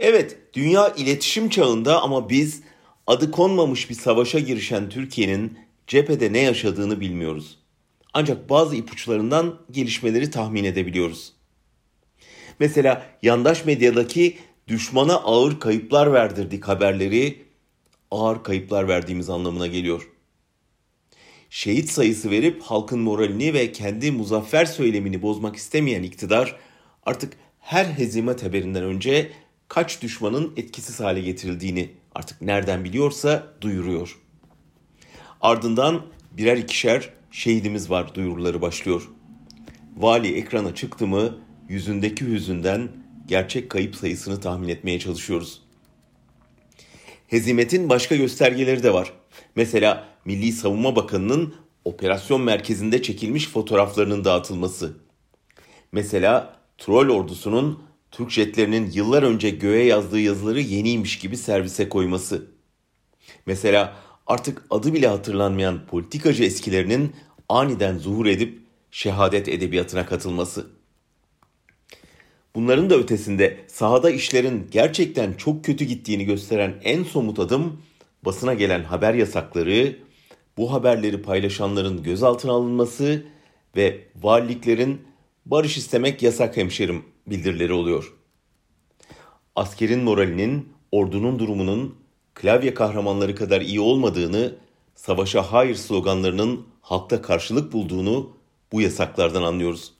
Evet, dünya iletişim çağında ama biz adı konmamış bir savaşa girişen Türkiye'nin cephede ne yaşadığını bilmiyoruz. Ancak bazı ipuçlarından gelişmeleri tahmin edebiliyoruz. Mesela yandaş medyadaki düşmana ağır kayıplar verdirdik haberleri ağır kayıplar verdiğimiz anlamına geliyor. Şehit sayısı verip halkın moralini ve kendi muzaffer söylemini bozmak istemeyen iktidar artık her hezimet haberinden önce kaç düşmanın etkisiz hale getirildiğini artık nereden biliyorsa duyuruyor. Ardından birer ikişer şehidimiz var duyuruları başlıyor. Vali ekrana çıktı mı yüzündeki hüzünden gerçek kayıp sayısını tahmin etmeye çalışıyoruz. Hezimetin başka göstergeleri de var. Mesela Milli Savunma Bakanı'nın operasyon merkezinde çekilmiş fotoğraflarının dağıtılması. Mesela troll ordusunun Türk jetlerinin yıllar önce göğe yazdığı yazıları yeniymiş gibi servise koyması. Mesela artık adı bile hatırlanmayan politikacı eskilerinin aniden zuhur edip şehadet edebiyatına katılması. Bunların da ötesinde sahada işlerin gerçekten çok kötü gittiğini gösteren en somut adım basına gelen haber yasakları, bu haberleri paylaşanların gözaltına alınması ve valiliklerin barış istemek yasak hemşerim bildirileri oluyor. Askerin moralinin, ordunun durumunun klavye kahramanları kadar iyi olmadığını, savaşa hayır sloganlarının halkta karşılık bulduğunu bu yasaklardan anlıyoruz.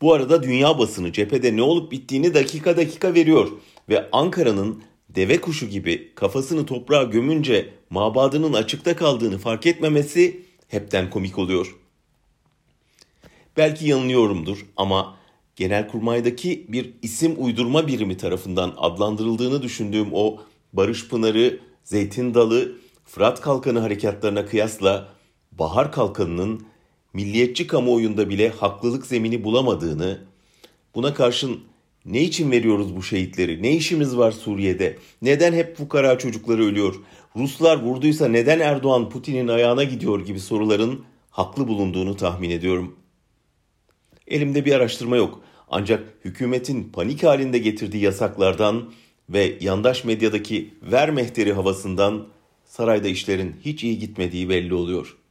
Bu arada dünya basını cephede ne olup bittiğini dakika dakika veriyor ve Ankara'nın deve kuşu gibi kafasını toprağa gömünce mabadının açıkta kaldığını fark etmemesi hepten komik oluyor. Belki yanılıyorumdur ama Genelkurmay'daki bir isim uydurma birimi tarafından adlandırıldığını düşündüğüm o Barış Pınarı, Zeytin Dalı, Fırat Kalkanı harekatlarına kıyasla Bahar Kalkanı'nın milliyetçi kamuoyunda bile haklılık zemini bulamadığını, buna karşın ne için veriyoruz bu şehitleri? Ne işimiz var Suriye'de? Neden hep fukara çocukları ölüyor? Ruslar vurduysa neden Erdoğan Putin'in ayağına gidiyor gibi soruların haklı bulunduğunu tahmin ediyorum. Elimde bir araştırma yok. Ancak hükümetin panik halinde getirdiği yasaklardan ve yandaş medyadaki ver mehteri havasından sarayda işlerin hiç iyi gitmediği belli oluyor.''